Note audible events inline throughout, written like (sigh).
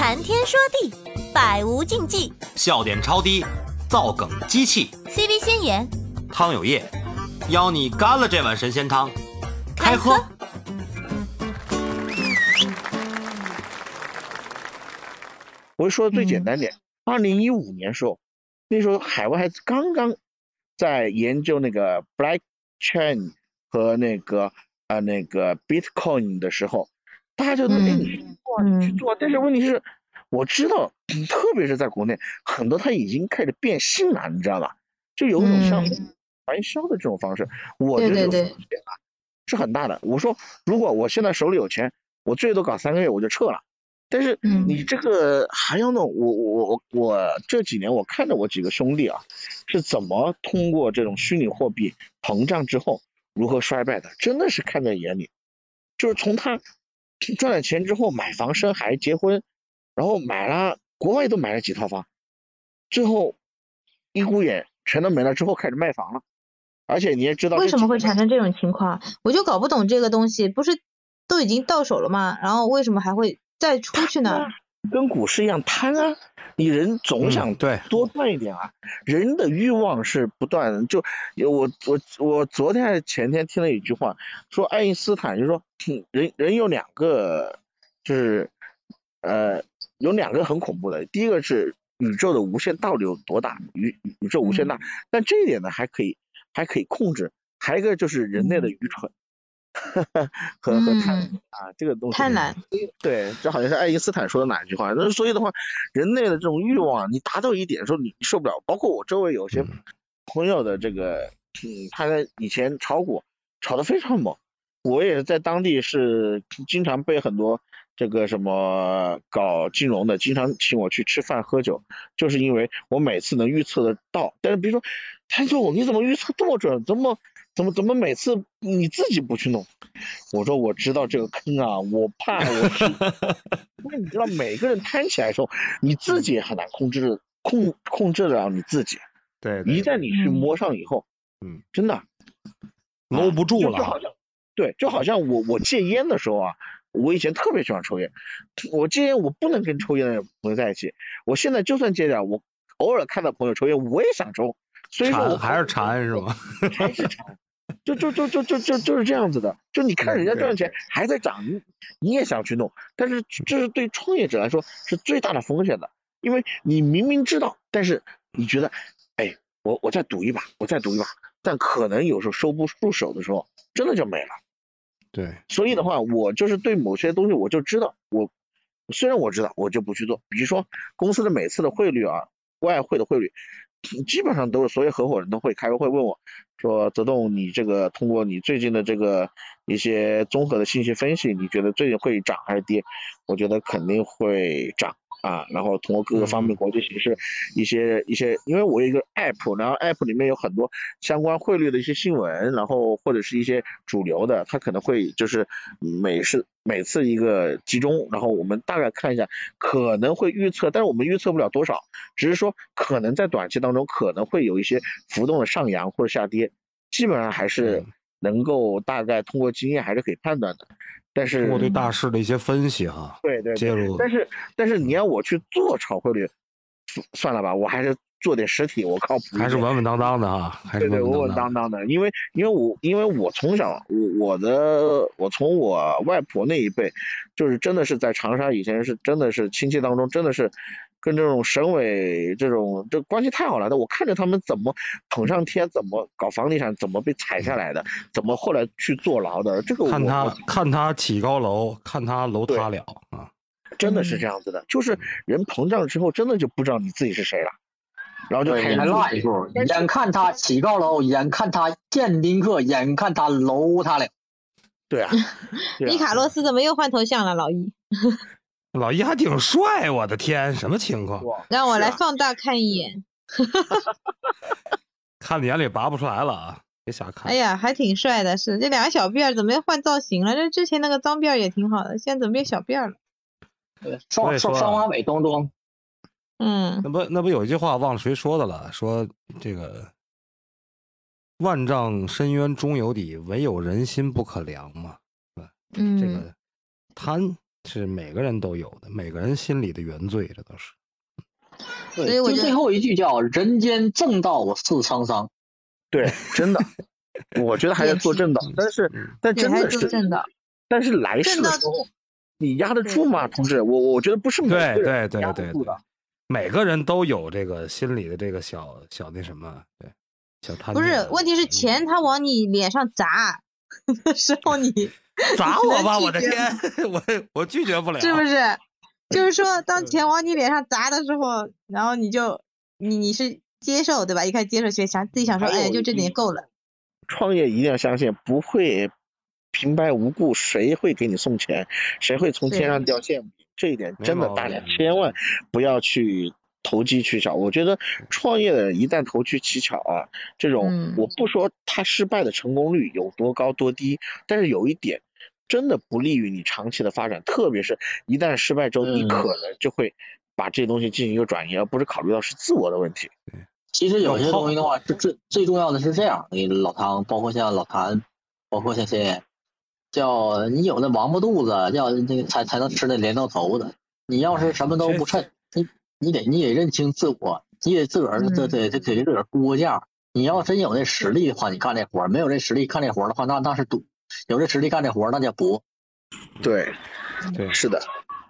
谈天说地，百无禁忌。笑点超低，造梗机器。CV 先言，汤有业，邀你干了这碗神仙汤，开喝。我就说的最简单点，二零一五年时候，那时候海外还刚刚在研究那个 Black Chain 和那个呃那个 Bitcoin 的时候，大家就说，哎，你去做啊，你去做啊。但是问题是，我知道，特别是在国内，很多他已经开始变性了，你知道吧？就有一种像传销的这种方式，我觉得这种风险啊是很大的。我说，如果我现在手里有钱，我最多搞三个月我就撤了。但是嗯你这个还要弄，我我我我这几年我看着我几个兄弟啊，是怎么通过这种虚拟货币膨胀之后如何衰败的，真的是看在眼里。就是从他赚了钱之后买房生孩结婚，然后买了国外都买了几套房，最后一股眼全都没了之后开始卖房了，而且你也知道为什么会产生这种情况？我就搞不懂这个东西，不是都已经到手了吗？然后为什么还会再出去呢？跟股市一样贪啊，你人总嗯想对多赚一点啊，人的欲望是不断的。就我我我昨天还是前天听了一句话，说爱因斯坦就说，嗯人人有两个，就是呃有两个很恐怖的，第一个是宇宙的无限到底有多大，宇宇宙无限大，但这一点呢还可以还可以控制，还有一个就是人类的愚蠢。(laughs) 和和贪嗯啊，这个东西贪婪，对，这好像是爱因斯坦说的哪一句话？那所以的话，人类的这种欲望，你达到一点的时候，你受不了。包括我周围有些朋友的这个，嗯，他在以前炒股炒得非常猛，我也在当地是经常被很多这个什么搞金融的，经常请我去吃饭喝酒，就是因为我每次能预测得到。但是比如说，谭总，你怎么预测这么准？这么怎么怎么每次你自己不去弄？我说我知道这个坑啊，我怕我是，因为你知道每个人摊起来的时候，你自己也很难控制控控制得了你自己。对一旦你去嗯摸上以后，嗯，真的搂不住了。就就好像对，就好像我我戒烟的时候啊，我以前特别喜欢抽烟，我戒烟我不能跟抽烟的朋友在一起，我现在就算戒掉，我偶尔看到朋友抽烟，我也想抽，所以说我还是馋是吗？还是馋，就就就就就就就是这样子的。就你看人家赚钱还在涨，你你也想去弄，但是这是对创业者来说是最大的风险的，因为你明明知道，但是你觉得，哎，我我再赌一把，我再赌一把，但可能有时候收不住手的时候，真的就没了。对，所以的话，我就是对某些东西我就知道，我虽然我知道，我就不去做。比如说公司的每次的汇率啊，外汇的汇率，基本上都是所有合伙人都会开个会问我说，泽栋，你这个通过你最近的这个一些综合的信息分析，你觉得最近会涨还是跌？我觉得肯定会涨。啊，然后通过各个方面国际形势，一些一些，因为我有一个 app，然后 app 里面有很多相关汇率的一些新闻，然后或者是一些主流的，它可能会就是每是每次一个集中，然后我们大概看一下，可能会预测，但是我们预测不了多少，只是说可能在短期当中可能会有一些浮动的上扬或者下跌，基本上还是能够大概通过经验还是可以判断的，但是通过对大势的一些分析哈，对对介入。但是但是你要我去做炒汇率，算算了吧，我还是做点实体，我靠谱。还是稳稳当当的啊，还是稳稳当当的，因为因为我因为我从小我我的我从我外婆那一辈，就是真的是在长沙以前是真的是亲戚当中真的是跟这种省委这种这关系太好了的，我看着他们怎么捧上天，怎么搞房地产，怎么被踩下来的，怎么后来去坐牢的，这个我看他看他起高楼，看他楼塌了啊！真的是这样子的，就是人膨胀之后，真的就不知道你自己是谁了，然后就对，开始你还落一步，眼看他起高楼，眼看他见宾客，眼看他楼塌了。对啊，对啊 (laughs) 伊卡洛斯怎么又换头像了？老易，老一还挺帅，我的天，什么情况？让我来放大看一眼。(laughs) 看眼里拔不出来了啊！别瞎看。哎呀，还挺帅的，是这两个小辫儿怎么又换造型了？这之前那个脏辫儿也挺好的，现在怎么变小辫儿了？所双双双马尾东东，嗯那不那不有一句话忘了谁说的了？说这个万丈深渊终有底，唯有人心不可量嘛。这嗯，个贪是每个人都有的，每个人心里的原罪，这都是。对，就所以我最后一句叫“人间正道是沧桑对，真的，(laughs) 我觉得还在做正道，但是嗯但真的是，做正道，但是来世的时候，你压得住吗，同志？我我觉得不是每对个人对对对对压得住的。，每个人都有这个心里的这个小小那什么，对，小贪不是念，问题是钱他往你脸上砸的 (laughs) 时候你 (laughs) 砸我吧！我的天，我我拒绝不了，是不是？(laughs) 就是说，当钱往你脸上砸的时候，然后你就你你是接受对吧？一开始接受，学想自己想说，哎呀，就这点够了。创业一定要相信，不会平白无故，谁会给你送钱？谁会从天上掉馅饼？这一点真的，大家千万不要去投机取巧。我觉得创业的人一旦投机取巧啊，这种、嗯我不说他失败的成功率有多高多低，但是有一点真的不利于你长期的发展，特别是一旦失败之后，你嗯可能就会把这东西进行一个转移，而不是考虑到是自我的问题。”。其实有些东西的话，是最最重要的是这样，你老汤，包括像老谭，包括像仙爷，叫你有那王八肚子，叫那个才才能吃那镰刀头子。你要是什么都不趁，你你得你得认清自我，你得自个儿嗯这得得给自个儿估个价。你要真有那实力的话，你干这活儿；没有这实力干这活儿的话，那那是赌；有这实力干这活儿，那叫搏。对，对，是的，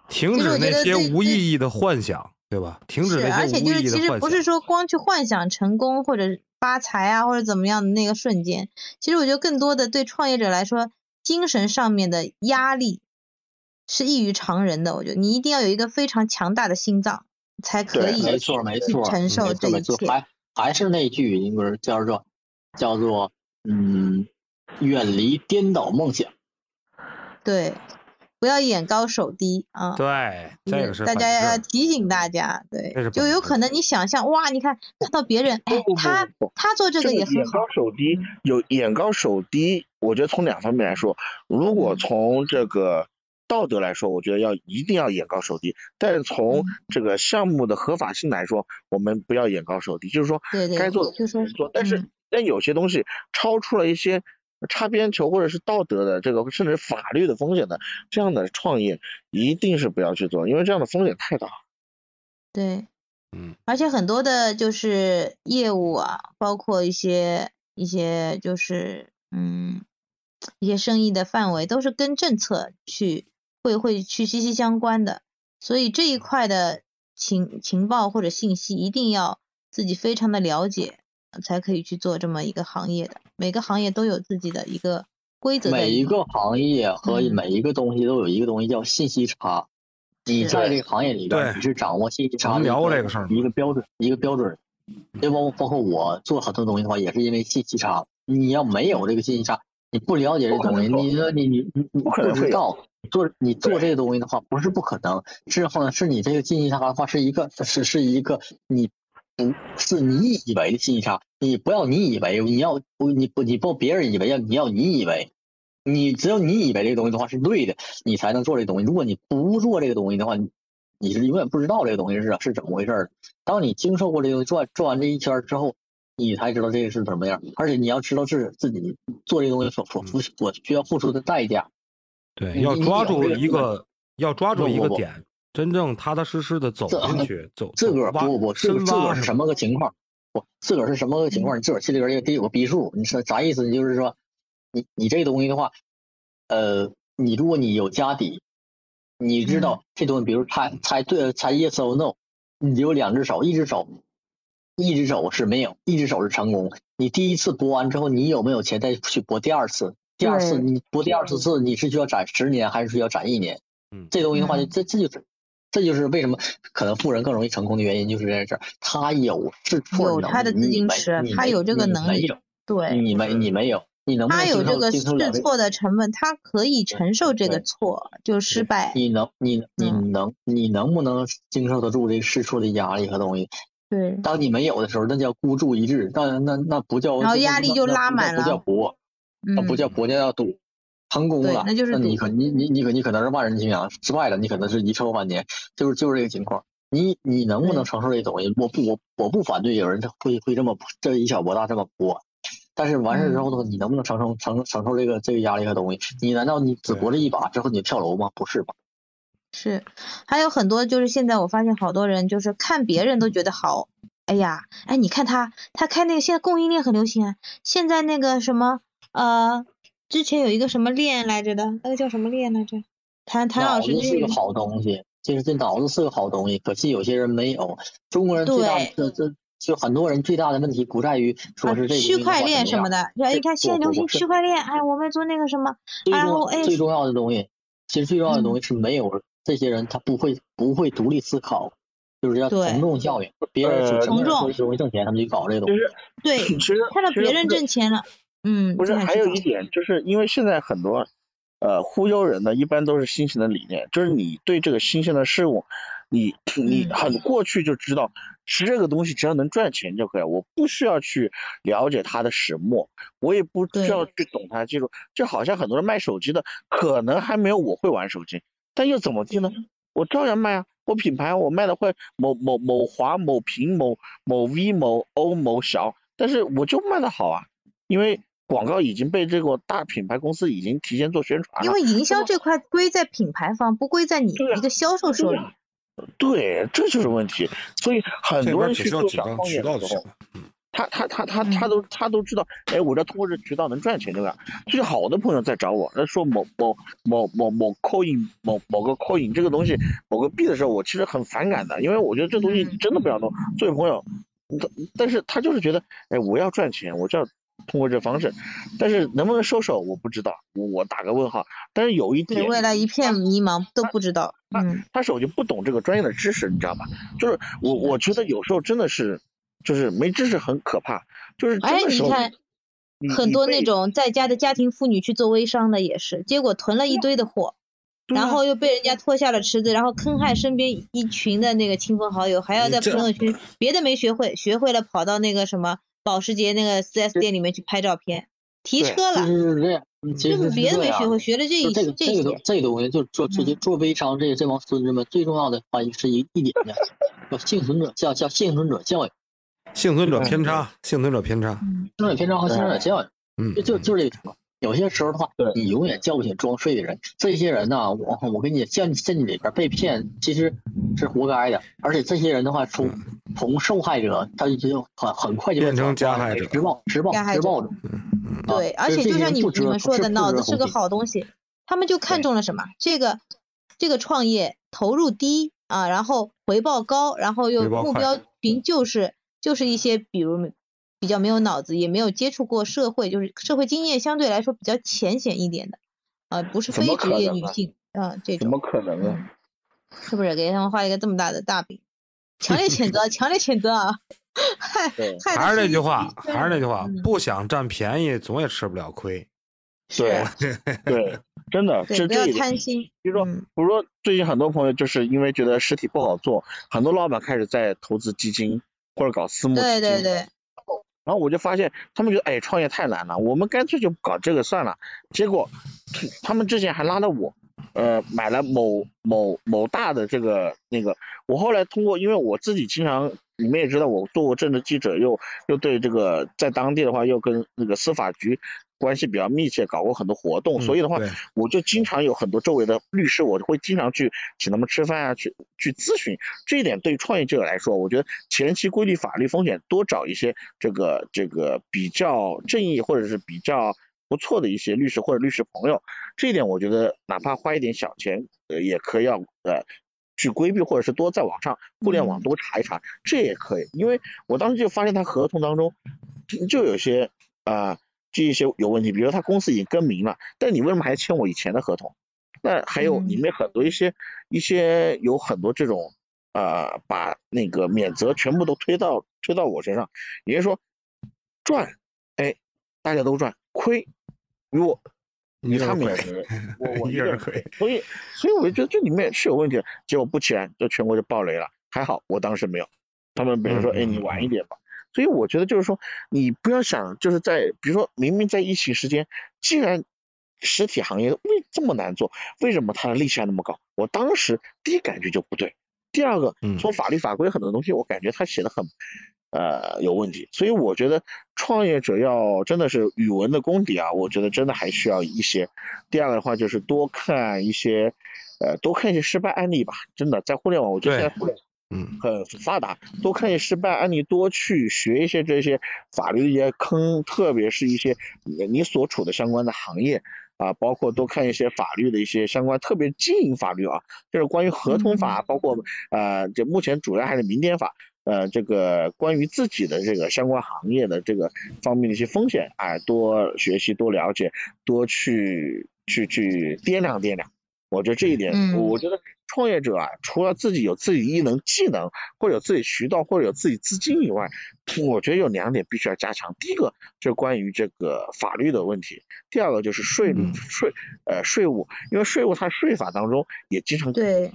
停止那些无意义的幻想，对吧？停止，而那些无且就是其实意义的幻想。不是说光去幻想成功或者发财啊或者怎么样的那个瞬间，其实我觉得更多的对创业者来说，精神上面的压力是异于常人的。我觉得你一定要有一个非常强大的心脏，才可以没错没错，承受这一切。还还是那句，那个叫做叫做嗯，远离颠倒梦想。对，不要眼高手低啊。对，这个是大家要质提醒大家，对，就有可能你想象，哇，你看看到别人，哎他他做这个也很好眼高，手低，有眼高手低，我觉得从两方面来说，如果嗯。从这个道德来说，我觉得要一定要眼高手低，但是从嗯。这个项目的合法性来说，我们不要眼高手低，就是说对对，该做的就说做，但是嗯。但有些东西超出了一些擦边球或者是道德的这个甚至法律的风险的这样的创业，一定是不要去做，因为这样的风险太大。对，嗯，而且很多的就是业务啊，包括一些一些就是嗯一些生意的范围，都是跟政策去会会去息息相关的，所以这一块的情情报或者信息一定要自己非常的了解，才可以去做这么一个行业的。每个行业都有自己的一个规则。每一个行业和嗯每一个东西都有一个东西叫信息差。你在这个行业里边，你是掌握信息差聊这个事儿一个标准，一个标准。就包括包括我做很多东西的话，也是因为信息差。你要没有这个信息差，你不了解这东西，你说你你你你不知道做你做这个东西的话，不是不可能，是后呢是你这个信息差的话，是一个是是一个你不是你以为的信息差，你不要你以为，你要不你不你不别人以为，要你要你以为。你只有你以为这个东西的话是对的，你才能做这个东西。如果你不做这个东西的话，你你是永远不知道这个东西是是怎么回事儿的。当你经受过这个东西，做完做完这一圈儿之后，你才知道这个是什么样。而且你要知道是自己做这个东西所所付所需要付出的代价。对，要抓住一个，要抓住一个点，真正踏踏实实的走这进去，走自个儿不不，自个儿自个儿是什么个情况？不，自个儿是什么个情况？你自个儿心里边也得有个逼数。你说啥意思？你就是说，你你这个东西的话，呃，你如果你有家底，你知道这东西，比如猜猜对了，猜 yes or no，你有两只手，一只手，一只手是没有，一只手是成功。你第一次播完之后，你有没有钱再去播第二次？第二次你播第二次次，你是需要攒十年还是需要攒一年？嗯这东西的话，嗯这这就是这就是为什么可能富人更容易成功的原因，就是在这儿，他有试错能力，有他的自你没矜持你没他有这个你能力对，你没你没有，你能不能经受他有这个试错的成本，他可以承受这个错，就失败。你能你你嗯能你能不能经受得住这个试错的压力和东西？对，当你没有的时候，那叫孤注一掷，那那那不叫，然后压力就拉满了不叫搏，不叫搏，那叫赌。成功了，那就是你可你你你可你可能是万人敬仰，失败了你可能是遗臭万年，就是就是这个情况。你你能不能承受这东西？我不我我不反对有人会会这么这以小博大这么播，但是完事之后呢，你能不能承受承承受这个这个压力和东西？你难道你只搏了一把之后你跳楼吗？不是吧？是，还有很多就是现在我发现好多人就是看别人都觉得好，哎呀，哎你看他他开那个现在供应链很流行啊，现在那个什么呃之前有一个什么链来着的，那个叫什么链来着？谭谭老师脑子是个好东西，其实这脑子是个好东西，可惜有些人没有。中国人最大的这这就很多人最大的问题不在于说是这个啊区块链什么的。你看现在流行区块链，哎我们做那个什么，最重最重要的东西，其实最重要的东嗯西是没有这些人他不会不会独立思考，就是要从众效应，别人呃从从众容易挣钱，他们就搞这个东西。对，其实看到别人挣钱了，嗯，不是，还有一点，就是因为现在很多呃忽悠人呢，一般都是新型的理念，就是你对这个新鲜的事物，你你嗯。很过去就知道吃这个东西只要能赚钱就可以，我不需要去了解它的始末，我也不需要去懂它技术，就好像很多人卖手机的，可能还没有我会玩手机，但又怎么地呢？我照样卖啊，我品牌我卖的会某某某华某平某某 V 某欧某小，但是我就卖的好啊，因为广告已经被这个大品牌公司已经提前做宣传了。因为营销这块归在品牌方，不归在你一个销售手里。对，这就是问题。所以很多人去做小导渠道创业的时候。他他他他他都他都知道，哎，我这通过这渠道能赚钱，对吧？就是好多朋友在找我，他说某某某某某 coin 某某个 coin 这个东西某个币的时候，我其实很反感的，因为我觉得这东西真的不要弄。作为朋友，但但是他就是觉得，哎，我要赚钱，我就要通过这方式，但是能不能收手我不知道，我我打个问号。但是有一对点，未来一片迷茫，都不知道。嗯，他手就不懂这个专业的知识，你知道吧？就是我我觉得有时候真的是，就是没知识很可怕，就是真哎，的时候你看很多那种在家的家庭妇女去做微商的也是，结果囤了一堆的货，啊然后又被人家拖下了池子，然后坑害身边一群的那个亲朋好友，还要在朋友圈别的没学会，学会了跑到那个什么保时捷那个 4S 店里面去拍照片，提车了，其实是这样，其实就是别的没学会，学了这一就这个这些这个东。这个东西，就做这些嗯做微商这这帮孙子们最重要的话是一一点呢，叫幸存者叫叫幸存者教育，幸存者偏差，幸存者偏差。嗯幸存者偏差和幸存者教育，嗯就，就就是这个情况。有些时候的话对，你永远叫不醒装睡的人。这些人呢，我我跟你陷陷阱里边被骗，其实是活该的。而且这些人的话，从从受害者，他就很很快就变成加害者施暴施暴加害者施暴者。对，而且就像你们说的，脑子是个好东西，他们就看中了什么？这个这个创业投入低啊，然后回报高，然后又目标群就是就是一些比如比较没有脑子，也没有接触过社会，就是社会经验相对来说比较浅显一点的，啊，不是非职业女性啊这种怎么，可能是不是给他们画一个这么大的大饼？强烈谴责，(laughs) 强烈谴责啊！害对害的还是那句话，还是那句话嗯，不想占便宜，总也吃不了亏。对 (laughs) 对，真的对，不要。贪心。比如说，嗯比如说最近很多朋友就是因为觉得实体不好做，很多老板开始在投资基金或者搞私募基金。对对对，然后我就发现他们觉得哎创业太难了，我们干脆就搞这个算了。结果他们之前还拉了我，呃买了某某某大的这个那个，我后来通过因为我自己经常你们也知道我做过政治记者，又又对这个在当地的话又跟那个司法局关系比较密切，搞过很多活动，嗯所以的话对我就经常有很多周围的律师，我会经常去请他们吃饭啊，去去咨询。这一点对于创业者来说，我觉得前期规避法律风险，多找一些这个这个比较正义或者是比较不错的一些律师或者律师朋友，这一点我觉得哪怕花一点小钱，呃，也可以要呃去规避，或者是多在网上互联网嗯多查一查，这也可以。因为我当时就发现他合同当中就就有些啊。这一些有问题，比如他公司已经更名了，但你为什么还签我以前的合同？那还有嗯里面很多一些一些有很多这种呃，把那个免责全部都推到推到我身上，也就是说赚，哎，大家都赚，亏与我与他们也是我 (laughs) 我一个人亏。所以所以我就觉得这里面是有问题的，结果不签，就全国就爆雷了。还好我当时没有，他们比如说，嗯哎，你晚一点吧。所以我觉得就是说，你不要想就是在比如说明明在疫情时间，既然实体行业为这么难做，为什么它的利息还那么高？我当时第一感觉就不对。第二个嗯，从法律法规很多东西，我感觉他写的很呃有问题，所以我觉得创业者要真的是语文的功底啊，我觉得真的还需要一些。第二个的话就是多看一些呃多看一些失败案例吧，真的在互联网，我觉得现在互联网嗯，很发达，多看一些失败案例，多去学一些这些法律的一些坑，特别是一些你你所处的相关的行业啊，包括多看一些法律的一些相关，特别经营法律啊，就是关于合同法，包括呃，这目前主要还是民典法。呃，这个关于自己的这个相关行业的这个方面的一些风险，哎，多学习、多了解、多去去去掂量掂量。我觉得这一点，嗯我觉得创业者啊，除了自己有自己艺能、技能，或者有自己渠道，或者有自己资金以外，我觉得有两点必须要加强。第一个就是关于这个法律的问题，第二个就是税率、嗯。税呃税务，因为税务它税法当中也经常对，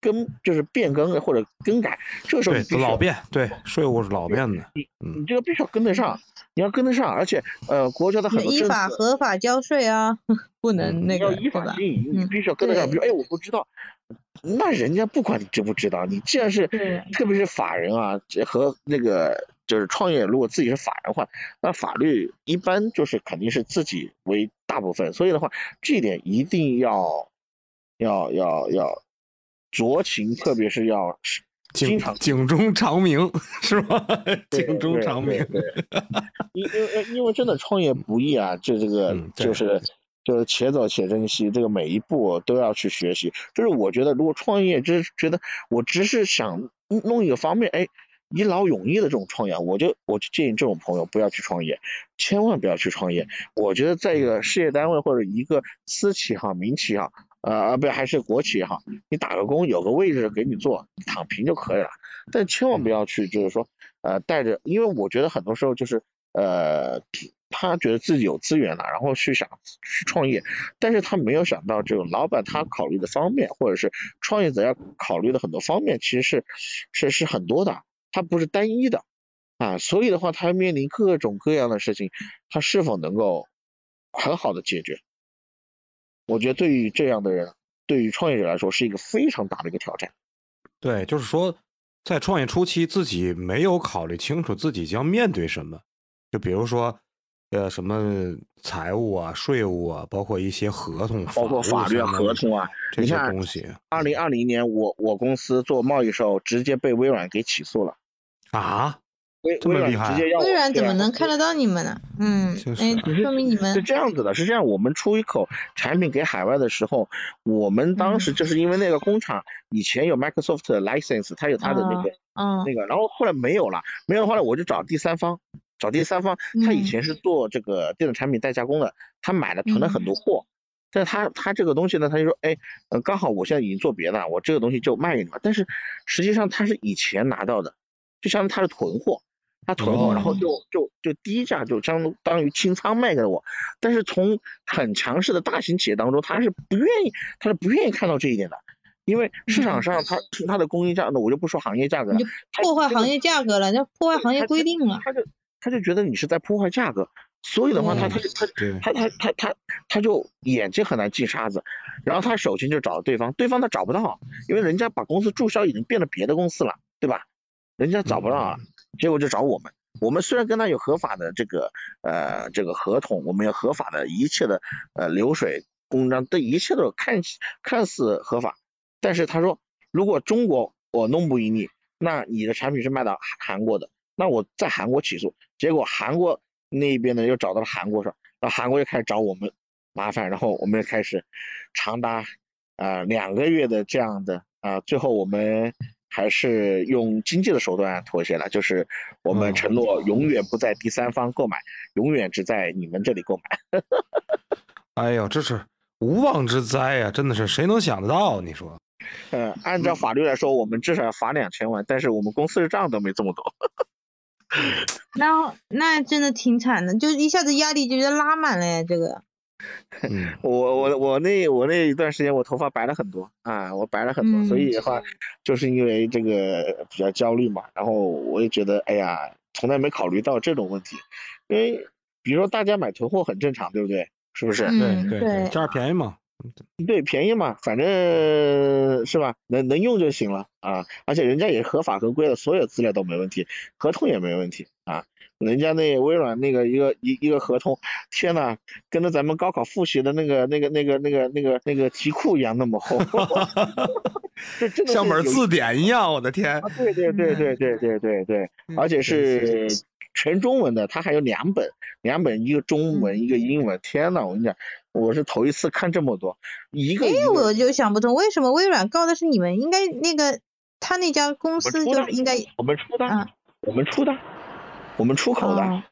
更就是变更或者更改，这个时候老变，对，税务是老变的，嗯。你这个必须要跟得上，你要跟得上，而且呃，国家的很多依，法合法交税啊，(laughs) 不能那个要？依法经营，你嗯必须要跟得上。对。比如，哎，我不知道，那人家不管你知不知道，你既然是，特别是法人啊，这和那个就是创业，如果自己是法人的话，那法律一般就是肯定是自己为大部分，所以的话，这一点一定要要要要酌情，特别是要经警常警钟长鸣是吧？警钟长鸣，(laughs) 因因为因为真的创业不易啊，就这个嗯就是就是且走且珍惜，这个每一步都要去学习。就是我觉得，如果创业就是觉得我只是想弄一个方面，哎，一劳永逸的这种创业，我就我就建议这种朋友不要去创业，千万不要去创业。我觉得在一个事业单位或者一个私企也好、民企也好，呃啊不还是国企也好，你打个工有个位置给你做，你躺平就可以了。但千万不要去就是说呃带着，因为我觉得很多时候就是呃他觉得自己有资源了，然后去想去创业，但是他没有想到这种老板他考虑的方面，或者是创业者要考虑的很多方面，其实是是是很多的，他不是单一的啊，所以的话，他面临各种各样的事情，他是否能够很好的解决？我觉得对于这样的人，对于创业者来说是一个非常大的一个挑战。对，就是说，在创业初期，自己没有考虑清楚自己将面对什么，就比如说，呃，什么财务啊、税务啊，包括一些合同、包括法律合同啊，这些东西二零二零年我我公司做贸易时候，直接被微软给起诉了。啊，微微软这么厉害直接要微软怎么能看得到你们呢？嗯，就是哎，说明你们是这样子的，是这样，我们出一口产品给海外的时候，我们当时就是因为那个工厂以前有 Microsoft 的 license，它有它的那个、嗯那个，然后后来没有了，没有的话呢，我就找第三方，找第三方，他以嗯前是做这个电子产品代加工的，他买了囤了很多货。但是他他这个东西呢，他就说，哎，呃，刚好我现在已经做别的了，我这个东西就卖给你了。但是实际上他是以前拿到的，就相当于他是囤货，他囤货，然后就就就低价就相当于清仓卖给了我。但是从很强势的大型企业当中，他是不愿意，他是不愿意看到这一点的，因为市场上它它的供应价，那我就不说行业价格了破坏行业价格了，那破坏行业规定了。他就觉得你是在破坏价格，所以的话，他他就他，他他他他他就眼睛很难进沙子，然后他首先就找对方，对方他找不到，因为人家把公司注销已经变了别的公司了，对吧？人家找不到了，结果就找我们。我们虽然跟他有合法的这个呃这个合同，我们有合法的一切的呃流水公章，这一切都看看似合法，但是他说如果中国我弄不赢你，那你的产品是卖到韩韩国的，那我在韩国起诉，结果韩国那边呢又找到了韩国说，然后韩国又开始找我们麻烦，然后我们又开始长达呃两个月的这样的啊、最后我们还是用经济的手段妥协了，就是我们嗯承诺永远不在第三方购买，永远只在你们这里购买。(laughs) 哎呦，这是无妄之灾呀、真的是谁能想得到？你说，呃，按照法律来说，我们至少要罚两千万，但是我们公司的账都没这么多。(laughs) 那那真的挺惨的，就一下子压力就觉得拉满了呀，这个。嗯，(laughs) 我我我那我那一段时间我头发白了很多啊，我白了很多，嗯所以的话就是因为这个比较焦虑嘛，然后我也觉得哎呀，从来没考虑到这种问题，因为比如说大家买囤货很正常，对不对？是不是？嗯对对对价儿便宜嘛，对，便宜嘛，反正是吧，能能用就行了啊，而且人家也合法合规的，所有资料都没问题，合同也没问题啊。人家那微软那个一个一一个合同，天呐，跟着咱们高考复习的那个那个那个那个那个那个题库一样那么厚，(laughs) 这真的是像本字典一样，我的天啊，！对对对对对对对对，而且是全中文的，它还有两本，两本一个中文一个英文，天呐，我跟你讲，我是头一次看这么多，一个一哎，我就想不通，为什么微软告的是你们？应该那个他那家公司就应该我们出的嗯，我们出的，我们出口的，哦。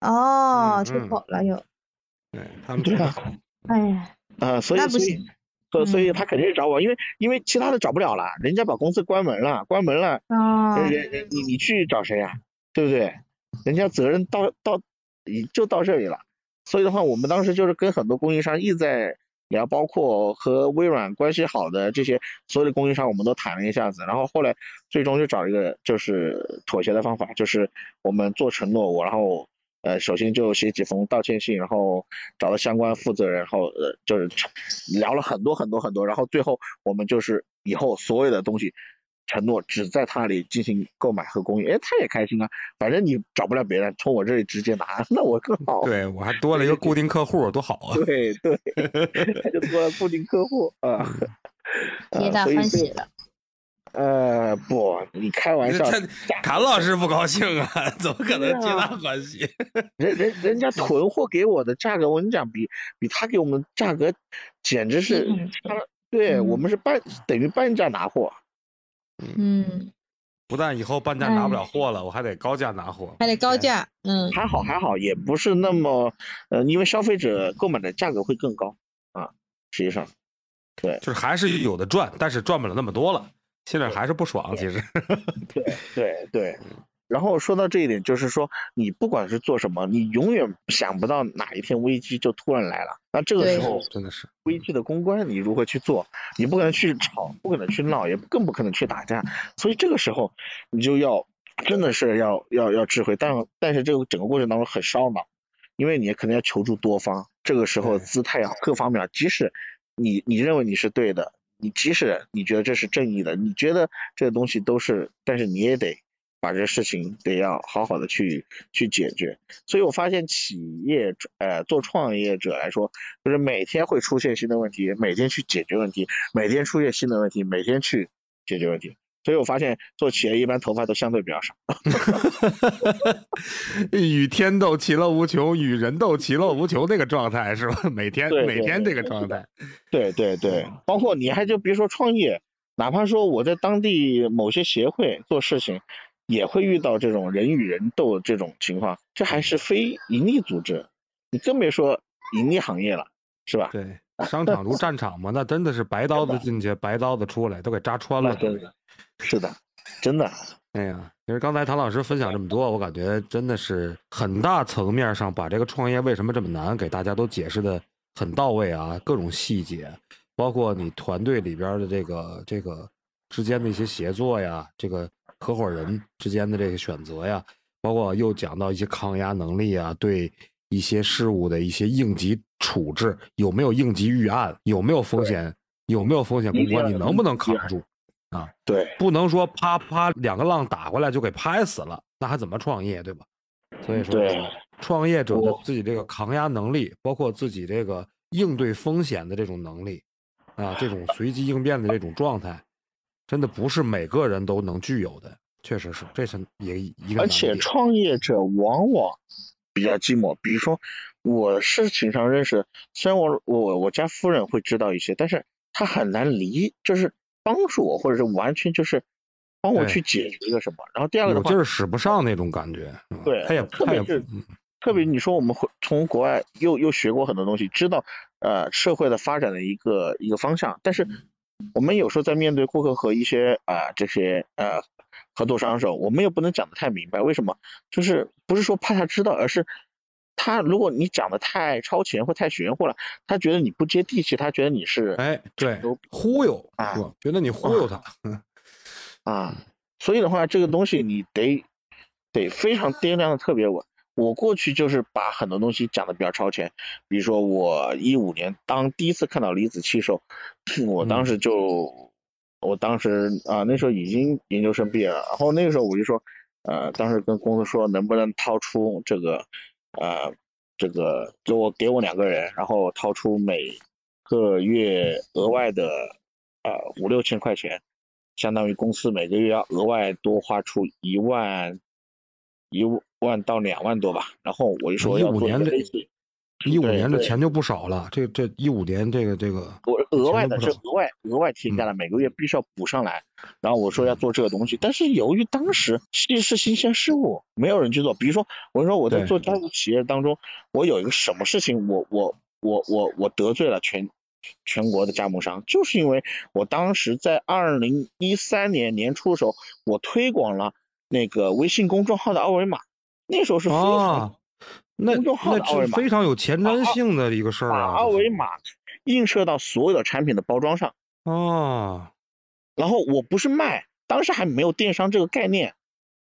哦，出口了又，对他们对啊 (laughs) 哎呀，啊，所以所以所所以嗯。他肯定是找我，因为因为其他的找不了了，人家把公司关门了，关门了，哦，人人你你去找谁呀、对不对？人家责任到到就到这里了。所以的话，我们当时就是跟很多供应商一直在然后，包括和微软关系好的这些所有的供应商，我们都谈了一下子。然后后来最终就找一个就是妥协的方法，就是我们做承诺，我然后呃首先就写几封道歉信，然后找到相关负责人，然后呃就是聊了很多很多很多，然后最后我们就是以后所有的东西承诺只在他那里进行购买和供应，哎，他也开心啊，反正你找不了别人，从我这里直接拿，那我更好。对我还多了一个固定客户，多好啊！对对，(laughs) 他就多了固定客户啊，皆大欢喜了。呃，不，你开玩笑，这谭老师不高兴啊，怎么可能皆大欢喜？(laughs) 人人人家囤货给我的价格，我跟你讲，比比他给我们价格简直是嗯差了，对我嗯们是半等于半价拿货。嗯，不但以后半价拿不了货了，我还得高价拿货。还得高价，嗯，还好还好，也不是那么，呃，因为消费者购买的价格会更高啊，实际上，对就是还是有的赚，但是赚不了那么多了，心里还是不爽。其实，对对对。(laughs) 然后说到这一点，就是说你不管是做什么，你永远想不到哪一天危机就突然来了。那这个时候，真的是，危机的公关你如何去做？你不可能去吵，不可能去闹，也更不可能去打架。所以这个时候你就要真的是要要要智慧，但但是这个整个过程当中很烧脑，因为你可能要求助多方。这个时候姿态啊，各方面，即使你你认为你是对的，你即使你觉得这是正义的，你觉得这个东西都是，但是你也得。把这事情得要好好的去去解决，所以我发现企业呃做创业者来说，就是每天会出现新的问题，每天去解决问题，每天出现新的问题，每天去解决问题。所以我发现做企业一般头发都相对比较少。(laughs) 与天斗其乐无穷，与人斗其乐无穷那个状态是吧？每天每天这个状态，对对对，包括你还就别说创业，哪怕说我在当地某些协会做事情，也会遇到这种人与人斗这种情况，这还是非盈利组织，你更别说盈利行业了，是吧？对，商场如战场嘛，那真的是白 (laughs) 刀子进去，白刀子出来，都给扎穿了那。真的，是的，真的。哎呀，其实刚才唐老师分享这么多，我感觉真的是很大层面上把这个创业为什么这么难，给大家都解释的很到位啊，各种细节，包括你团队里边的这个这个之间的一些协作呀，这个合伙人之间的这个选择呀，包括又讲到一些抗压能力啊，对一些事物的一些应急处置，有没有应急预案，有没有风险，有没有风险公关，你能不能扛住啊？对，不能说啪啪两个浪打过来就给拍死了，那还怎么创业，对吧？所以说，对创业者的自己这个抗压能力，包括自己这个应对风险的这种能力，啊，这种随机应变的这种状态，真的不是每个人都能具有的，确实是，这是也一个而且创业者往往比较寂寞。比如说，我事情上认识，虽然我我我家夫人会知道一些，但是她很难离，就是帮助我，或者是完全就是帮我去解决一个什么。然后第二个的话有劲，儿使不上那种感觉，对他也特别是嗯特别你说我们会从国外又又学过很多东西，知道呃社会的发展的一个一个方向，但是我们有时候在面对顾客和一些啊、这些呃合作商的时候，我们也不能讲的太明白，为什么？就是不是说怕他知道，而是他如果你讲的太超前或太玄乎了，他觉得你不接地气，他觉得你是哎，对，忽悠啊？觉得你忽悠他，嗯 (laughs) 啊，所以的话，这个东西你得得非常掂量的特别稳。我过去就是把很多东西讲的比较超前，比如说我一五年当第一次看到离子器时候，我当时就，我当时啊那时候已经研究生毕业了，然后那个时候我就说，呃，当时跟公司说能不能掏出这个呃这个给我给我两个人，然后掏出每个月额外的呃五六千块钱，相当于公司每个月要额外多花出一万一万到两万多吧。然后我就说要15做一年这个类似一五年的钱就不少了，这这一五年这个这个我额外的是额外额外添加了，每个月必须要补上来。然后我说要做这个东西，但是由于当时既是新鲜事物，没有人去做。比如说，我说我在做家族企业当中，我有一个什么事情，我我我我我得罪了全全国的加盟商，就是因为我当时在二零一三年年初的时候，我推广了那个微信公众号的二维码，那时候是非常啊，那公众号那的二维码是非常有前瞻性的一个事儿把啊。二维码映射到所有的产品的包装上。啊，然后我不是卖，当时还没有电商这个概念，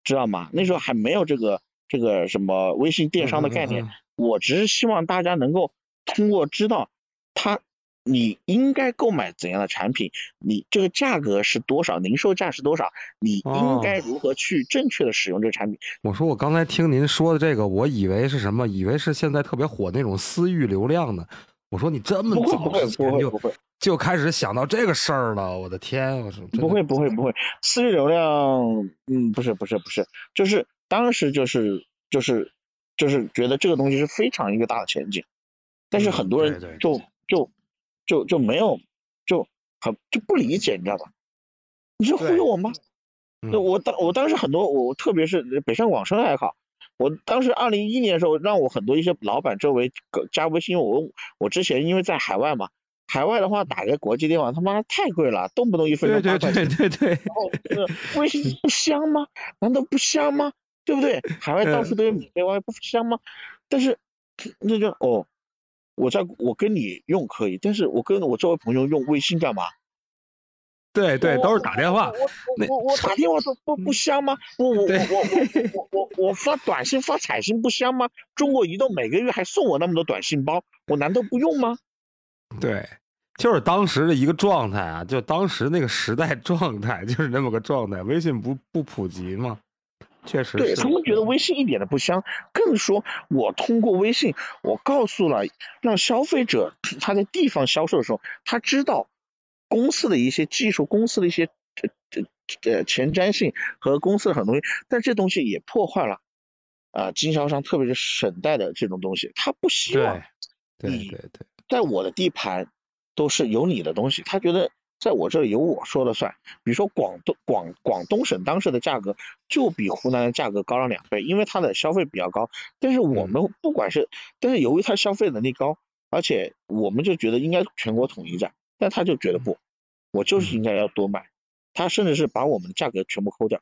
知道吗？那时候还没有这个这个什么微信电商的概念，嗯嗯嗯我只是希望大家能够通过知道它你应该购买怎样的产品，你这个价格是多少，零售价是多少，你应该哦如何去正确的使用这个产品。我说我刚才听您说的这个，我以为是什么？以为是现在特别火那种私域流量呢。我说你这么早就就开始想到这个事儿了，我的天！我说不会不会不会，私域流量，嗯，不是不是不是，就是当时就是就是就是觉得这个东西是非常一个大的前景，但是嗯很多人就就就就没有就很就不理解，你知道吧？你是忽悠我吗？嗯那我当我当时很多我特别是北上广深还好，我当时二零一一年的时候，让我很多一些老板周围加微信，我我之前因为在海外嘛，海外的话打个国际电话他妈太贵了，动不动一分对对钟八块钱对。对对，然后这个微信不香吗？难道不香吗？对不对？海外到处都有免费 WiFi，不香吗？但是那就哦，我在我跟你用可以，但是我跟我周围朋友用微信干嘛？对对，都是打电话。那我我我打电话都不不香吗？我我我我我我我我发短信发彩信不香吗？中国移动每个月还送我那么多短信包，我难道不用吗？对，就是当时的一个状态啊，就当时那个时代状态就是那么个状态。微信不不普及嘛，确实对他们觉得微信一点都不香，更说我通过微信，我告诉了让消费者他在地方销售的时候，他知道公司的一些技术，公司的一些呃呃呃前瞻性和公司的很多东西，但这东西也破坏了啊、经销商特别是省代的这种东西，他不希望对对对，在我的地盘都是有你的东西，他觉得在我这里有我说了算。比如说广东广广东省当时的价格就比湖南的价格高了两倍，因为它的消费比较高。但是我们不管是，但是由于它消费能力高，而且我们就觉得应该全国统一价，但他就觉得不，我就是应该要多卖。他甚至是把我们的价格全部抠掉，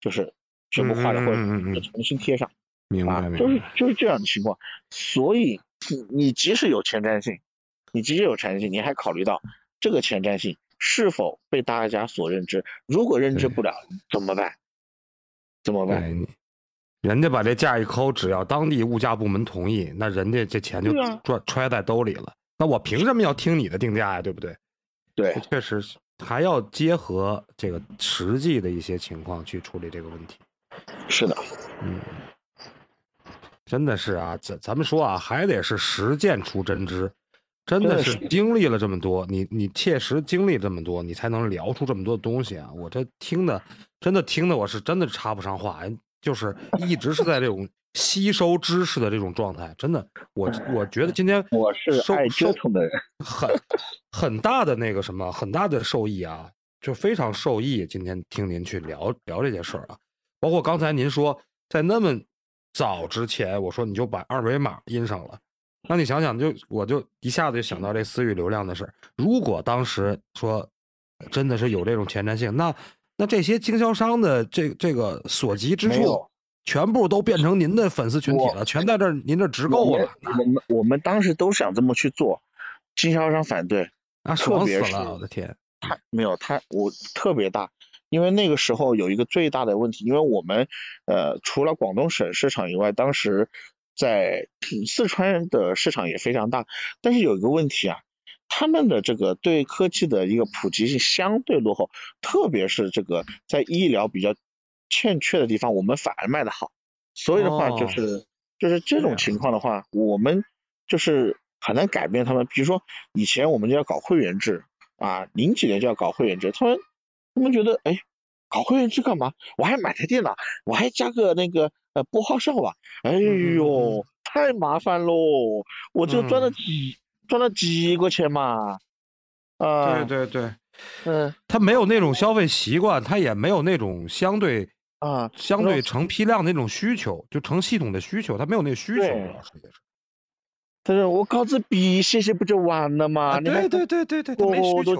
就是全部划掉或者重新贴上。明白啊，就是。就是这样的情况。所以你你即使有前瞻性，你即使有前瞻性，你还考虑到这个前瞻性是否被大家所认知？如果认知不了，怎么办？怎么办？人家把这价一抠，只要当地物价部门同意，那人家这钱就赚揣在兜里了。那我凭什么要听你的定价呀？对不对？对确实还要结合这个实际的一些情况去处理这个问题。是的，嗯，真的是啊，咱咱们说啊，还得是实践出真知，真的是经历了这么多，你你切实经历这么多，你才能聊出这么多东西啊！我这听的，真的听的我是真的插不上话，就是一直是在这种吸收知识的这种状态，真的，我我觉得今天我是爱收收折腾的人。很很大的那个什么，很大的受益啊，就非常受益。今天听您去聊聊这件事儿啊，包括刚才您说在那么早之前，我说你就把二维码印上了，那你想想就，我就一下子就想到这私域流量的事儿。如果当时说真的是有这种前瞻性，那那这些经销商的这这个所及之处，全部都变成您的粉丝群体了，全在这儿您这儿直购了，我们我们当时都想这么去做，经销商反对，那特别是爽死了，我的天！他没有他我特别大，因为那个时候有一个最大的问题，因为我们呃除了广东省市场以外，当时在四川的市场也非常大，但是有一个问题啊，他们的这个对科技的一个普及性相对落后，特别是这个在医疗比较欠缺的地方，我们反而卖得好。所以的话，就哦是、就是这种情况的话，我们就是很难改变他们。比如说以前我们就要搞会员制啊，零几年就要搞会员制，他们他们觉得哎，搞会员制干嘛？我还买台电脑，我还加个那个呃拨号上网。哎嗯嗯呦，太麻烦喽！我就赚了嗯几、赚了几个钱嘛。啊，对对对，嗯他没有那种消费习惯，他也没有那种相对啊，相对成批量的那种需求，就成系统的需求，他没有那需求，对主要是也是。他说我搞支笔谢谢不就完了吗？啊，对对对对对，他没需求。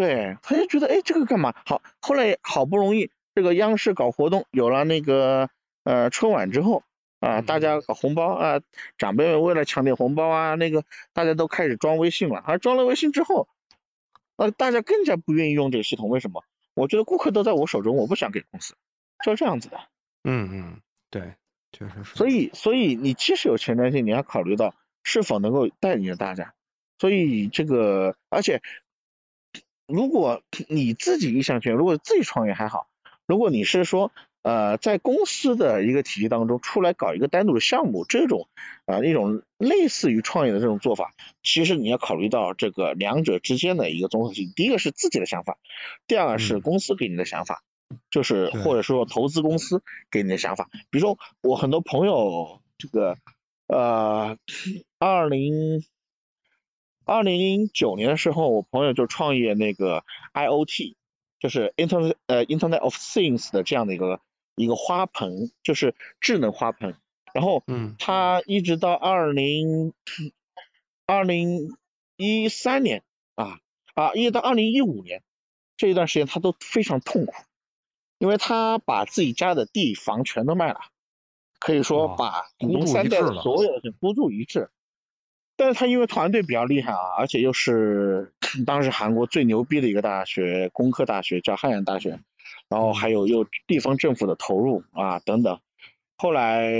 对，他就觉得哎，这个干嘛？好，后来好不容易这个央视搞活动，有了那个呃春晚之后啊，嗯大家搞红包啊，长辈们为了抢点红包啊，那个大家都开始装微信了。而装了微信之后，呃，大家更加不愿意用这个系统，为什么？我觉得顾客都在我手中，我不想给公司，就是这样子的。嗯嗯，对，确实是。所以，所以你即使有前瞻性，你要考虑到是否能够带领着大家。所以这个，而且如果你自己一厢情愿，如果自己创业还好，如果你是说呃在公司的一个体系当中出来搞一个单独的项目，这种啊、呃、一种类似于创业的这种做法，其实你要考虑到这个两者之间的一个综合性。第一个是自己的想法，第二个是嗯公司给你的想法。就是或者说投资公司给你的想法，比如说我很多朋友这个呃，二零二零零九年的时候，我朋友就创业那个 IOT，就是 Internet 呃 Internet of Things 的这样的一个一个花盆，就是智能花盆。然后嗯他一直到二零二零一三年啊啊，一直到二零一五年这一段时间，他都非常痛苦，因为他把自己家的地房全都卖了，可以说把股孤注东三代一掷了的所有的孤注一掷。但是他因为团队比较厉害啊，而且又是当时韩国最牛逼的一个大学，工科大学叫汉阳大学，然后还有又地方政府的投入啊等等，后来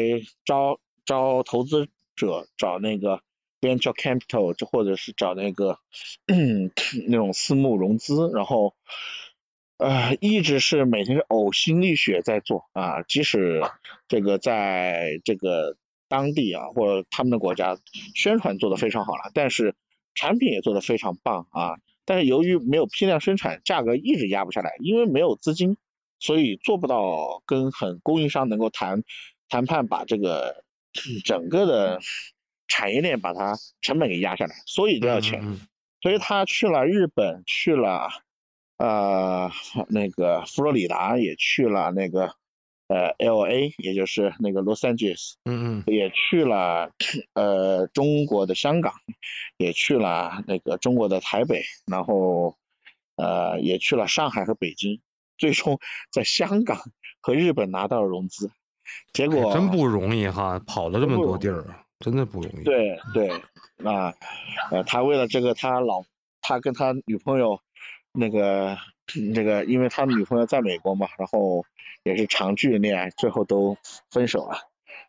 招招投资者，找那个 venture capital，就或者是找那个那种私募融资，然后呃一直是每天是呕心沥血在做啊，即使这个在这个当地啊或者他们的国家宣传做得非常好了，但是产品也做得非常棒啊，但是由于没有批量生产，价格一直压不下来，因为没有资金，所以做不到跟很供应商能够谈谈判，把这个整个的产业链把它成本给压下来，所以都要钱。嗯嗯所以他去了日本，去了呃那个佛罗里达，也去了那个呃 L A，也就是那个 Los Angeles，，嗯嗯。也去了呃中国的香港，也去了那个中国的台北，然后呃也去了上海和北京，最终在香港和日本拿到了融资，结嗯，果真不容易哈，跑了这么多地儿啊，真的不容易。对对，啊，呃，他为了这个，他老他跟他女朋友那个这个，因为他女朋友在美国嘛，然后也是长距离恋爱，最后都分手了。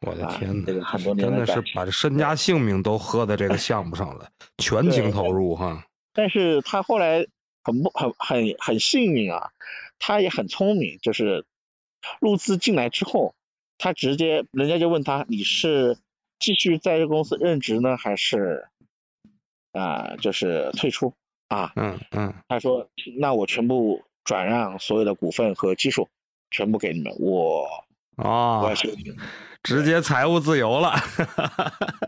我的啊天哪，这个很多年真的是把这身家性命都喝在这个项目上了，全情投入哈。但是他后来很不很很很幸运啊，他也很聪明，就是入资进来之后，他直接人家就问他你是继续在这公司任职呢，还是啊、就是退出啊？嗯嗯，他说那我全部转让所有的股份和技术，全部给你们，我我哦要，休息。直接财务自由了。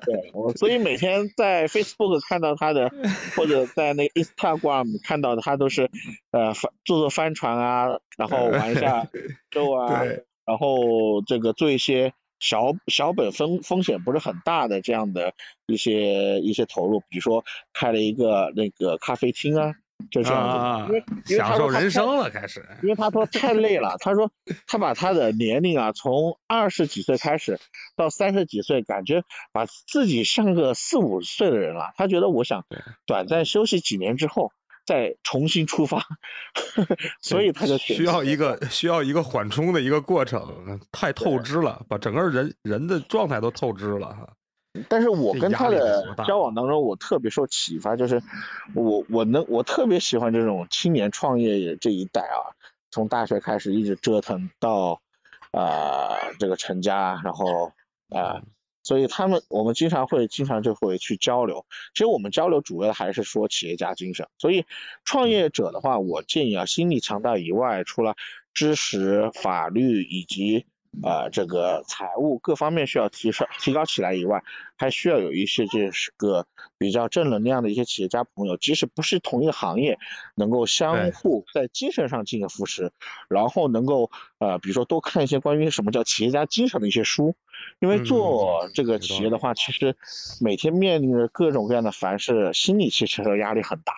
对，我所以每天在 Facebook 看到他的，或者在那个 Instagram 看到的，他都是呃翻做做帆船啊，然后玩一下舟啊，然后这个做一些小小本风风险不是很大的这样的一些一些投入，比如说开了一个那个咖啡厅啊，就这样子，啊因为因为他享受说人生了，开始。因为他说太累了，他说他把他的年龄啊从二十几岁开始到三十几岁，感觉把自己像个四五十岁的人了。他觉得我想短暂休息几年之后再重新出发，(laughs) 所以他就需要一个需要一个缓冲的一个过程，太透支了，把整个人人的状态都透支了哈。但是我跟他的交往当中，我特别受启发，就是我我能我特别喜欢这种青年创业这一代啊，从大学开始一直折腾到呃这个成家，然后啊、呃所以他们我们经常会经常就会去交流。其实我们交流主要还是说企业家精神。所以创业者的话，我建议啊，心理强大以外，除了知识、法律以及呃这个财务各方面需要提升提高起来以外，还需要有一些这是个比较正能量的一些企业家朋友，即使不是同一个行业，能够相互在精神上进行扶持，然后能够呃比如说多看一些关于什么叫企业家精神的一些书，因为嗯做这个企业的话，其实每天面临着各种各样的凡事，心理其实压力很大，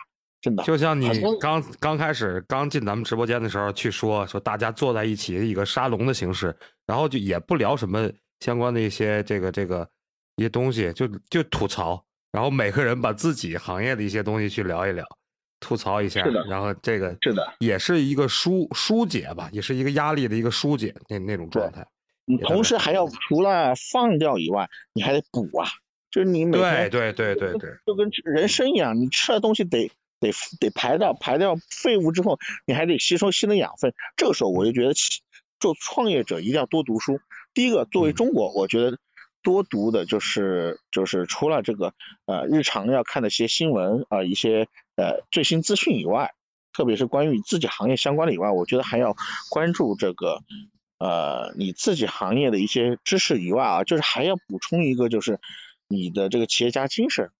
真的。就像你刚刚开始刚进咱们直播间的时候去说说大家坐在一起一个沙龙的形式，然后就也不聊什么相关的一些这个这个一些东西，就就吐槽，然后每个人把自己行业的一些东西去聊一聊，吐槽一下是的，然后这个是的，也是一个疏疏解吧，也是一个压力的一个疏解那那种状态。你同时还要除了放掉以外，你还得补啊，就是你每对天对对对对，就跟人生一样，你吃的东西得得得排掉排掉废物之后，你还得吸收新的养分。这个时候我就觉得起，做创业者一定要多读书。第一个，作为嗯中国，我觉得多读的就是就是除了这个呃日常要看的一些新闻啊、呃一些呃最新资讯以外，特别是关于自己行业相关的以外，我觉得还要关注这个呃你自己行业的一些知识以外啊，就是还要补充一个就是你的这个企业家精神。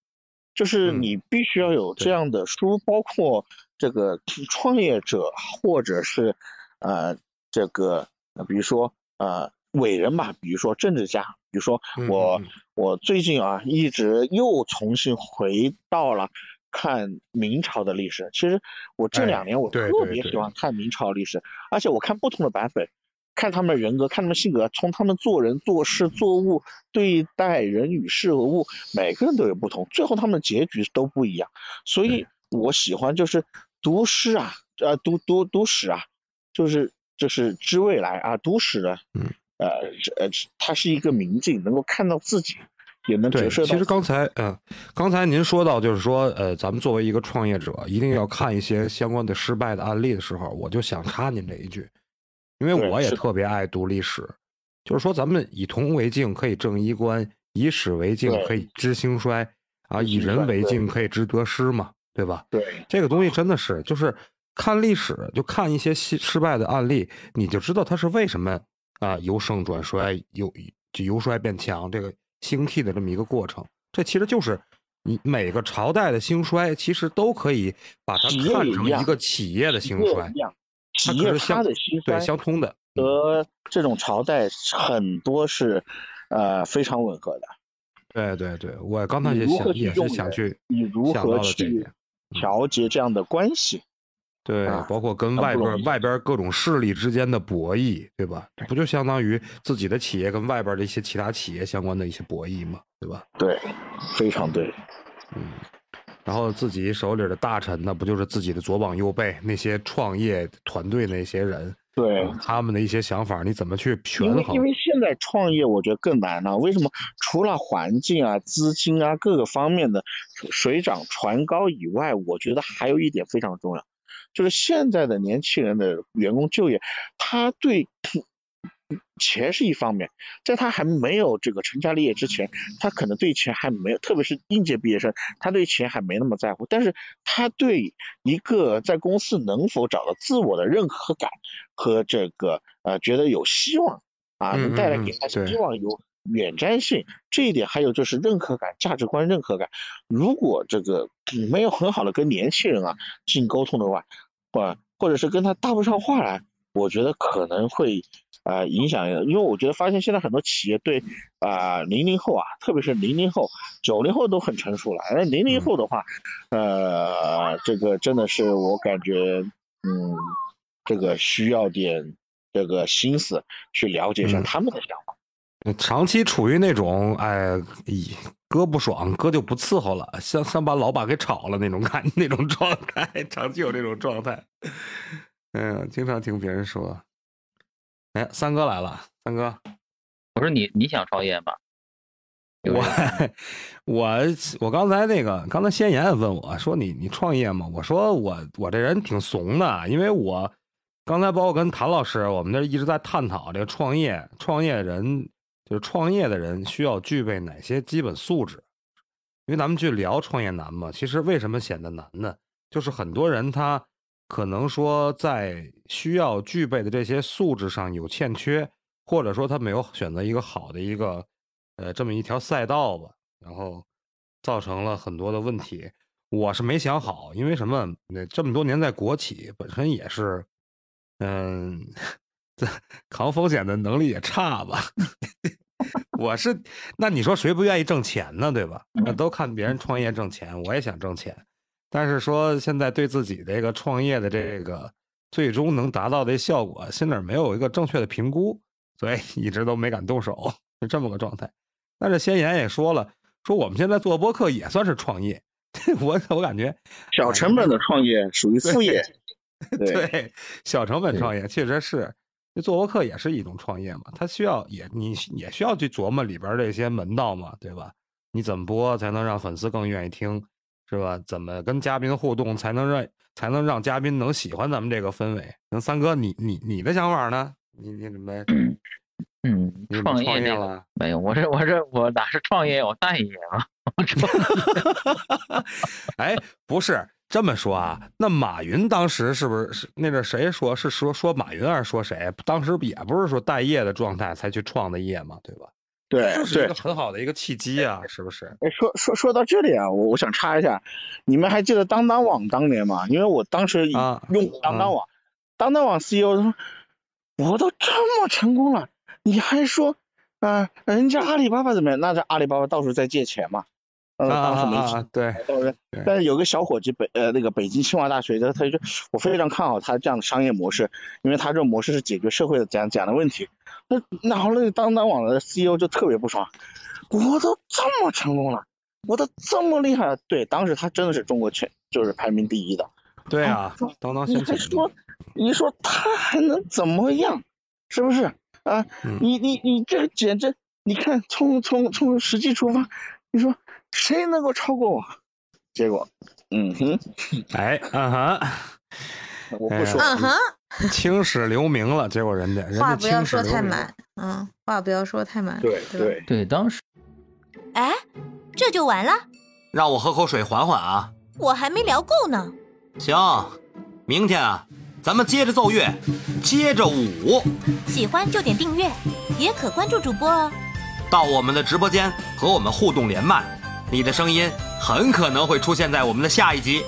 就是嗯你必须要有这样的书，包括这个创业者或者是呃这个呃比如说呃伟人吧，比如说政治家，比如说嗯我、我最近啊一直又重新回到了看明朝的历史。其实我这哎两年我特别喜欢看明朝历史，而且我看不同的版本。看他们人格，看他们性格，从他们做人、做事、做物、对待人与事和物，每个人都有不同，最后他们的结局都不一样。所以我喜欢就是读诗啊，呃，读读读史啊，就是就是知未来啊，读史的，嗯，呃呃，它是一个明镜，能够看到自己，也能对，折射到。其实刚才，嗯、刚才您说到，就是说，呃，咱们作为一个创业者，一定要看一些相关的失败的案例的时候，我就想插您这一句，因为我也特别爱读历史，就是说，咱们以铜为镜可以正衣冠，以史为镜可以知兴衰，啊，以人为镜可以知得失嘛，对吧？对这个东西真的是，就是看历史，就看一些失失败的案例，你就知道它是为什么啊由盛转衰，由就由衰变强，这个兴替的这么一个过程。这其实就是你每个朝代的兴衰，其实都可以把它看成一个企业的兴衰企业是相的兴对衰相通的。嗯和这种朝代很多是呃非常吻合的。对对对，我刚才也想也是想去你如想到这何去。调节这样的关系？对，啊包括跟外边外边各种势力之间的博弈，对吧？不就相当于自己的企业跟外边的一些其他企业相关的一些博弈嘛，对吧？对，非常对。嗯，然后自己手里的大臣，那不就是自己的左膀右背那些创业团队那些人，对，啊他们的一些想法，你怎么去权衡因为因？为现在创业我觉得更难了，为什么？除了环境啊、资金啊各个方面的水涨船高以外，我觉得还有一点非常重要，就是现在的年轻人的员工就业，他对钱是一方面，在他还没有这个成家立业之前，他可能对钱还没有，特别是应届毕业生，他对钱还没那么在乎，但是他对一个在公司能否找到自我的认可感和这个呃觉得有希望啊，嗯能带来嗯给他希望有远瞻性，这一点还有就是认可感、价值观认可感。如果这个嗯没有很好的跟年轻人啊进行沟通的话，或或者是跟他搭不上话来，我觉得可能会啊、呃影响，因为我觉得发现现在很多企业对啊零零后啊，特别是零零后、九零后都很成熟了，而零零后的话，呃，这个真的是我感觉，嗯，这个需要点这个心思去了解一下嗯他们的想法。长期处于那种哎，咦，哥不爽，哥就不伺候了，想想把老板给炒了那种感 (laughs) 那种状态，长期有这种状态。嗯，经常听别人说。哎，三哥来了，三哥，我说你你想创业吗？我我我刚才那个，刚才先言问我说你你创业吗？我说我我这人挺怂的，因为我刚才包括跟谭老师，我们那一直在探讨这个创业，创业人就是创业的人需要具备哪些基本素质？因为咱们去聊创业难嘛，其实为什么显得难呢？就是很多人他可能说在需要具备的这些素质上有欠缺，或者说他没有选择一个好的一个呃这么一条赛道吧，然后造成了很多的问题。我是没想好，因为什么？那这么多年在国企，本身也是，嗯，(laughs) 这扛风险的能力也差吧。(laughs) 我是，那你说谁不愿意挣钱呢？对吧？那都看别人创业挣钱，我也想挣钱，但是说现在对自己这个创业的这个最终能达到的效果，心里没有一个正确的评估，所以一直都没敢动手，是这么个状态。但是先言也说了，说我们现在做播客也算是创业。(laughs) 我我感觉小成本的创业属于副业，(laughs) 对小成本创业确实是，做播客也是一种创业嘛，它需要也你也需要去琢磨里边这些门道嘛，对吧？你怎么播才能让粉丝更愿意听，是吧？怎么跟嘉宾互动才能让才能让嘉宾能喜欢咱们这个氛围？那三哥，你你你的想法呢？你你怎么？嗯，创业了没有？我这我这我哪是创业？我待业啊！(laughs) 哎，不是这么说啊。那马云当时是不是是那个谁说？是说说马云还是说谁？当时也不是说待业的状态才去创的业嘛，对吧？对，这是一个很好的一个契机啊，是不是？哎，说说说到这里啊，我我想插一下，你们还记得当当网当年吗？因为我当时用当当网，当当网 CEO 说，我都这么成功了。你还说，啊，人家阿里巴巴怎么样？那这阿里巴巴到处在借钱嘛，呃，当时没钱，对，但是有个小伙计北呃那个北京清华大学的，他就我非常看好他这样的商业模式，因为他这种模式是解决社会的怎样怎样的问题。那然后那个当当网的 CEO 就特别不爽，我都这么成功了，我都这么厉害了，对，当时他真的是中国全就是排名第一的。对啊，当当你还说，你说他还能怎么样？是不是？啊，你你你这个简直，你看从从从实际出发，你说谁能够超过我？结果，嗯哼，哎，嗯哼，我不说，嗯哼，青史留名了。结果人家，话不要说太满，嗯，话不要说太满。对对对，当时，哎，这就完了？让我喝口水缓缓啊！我还没聊够呢。行，明天啊。咱们接着奏乐，接着舞。喜欢就点订阅，也可关注主播哦。到我们的直播间和我们互动连麦，你的声音很可能会出现在我们的下一集。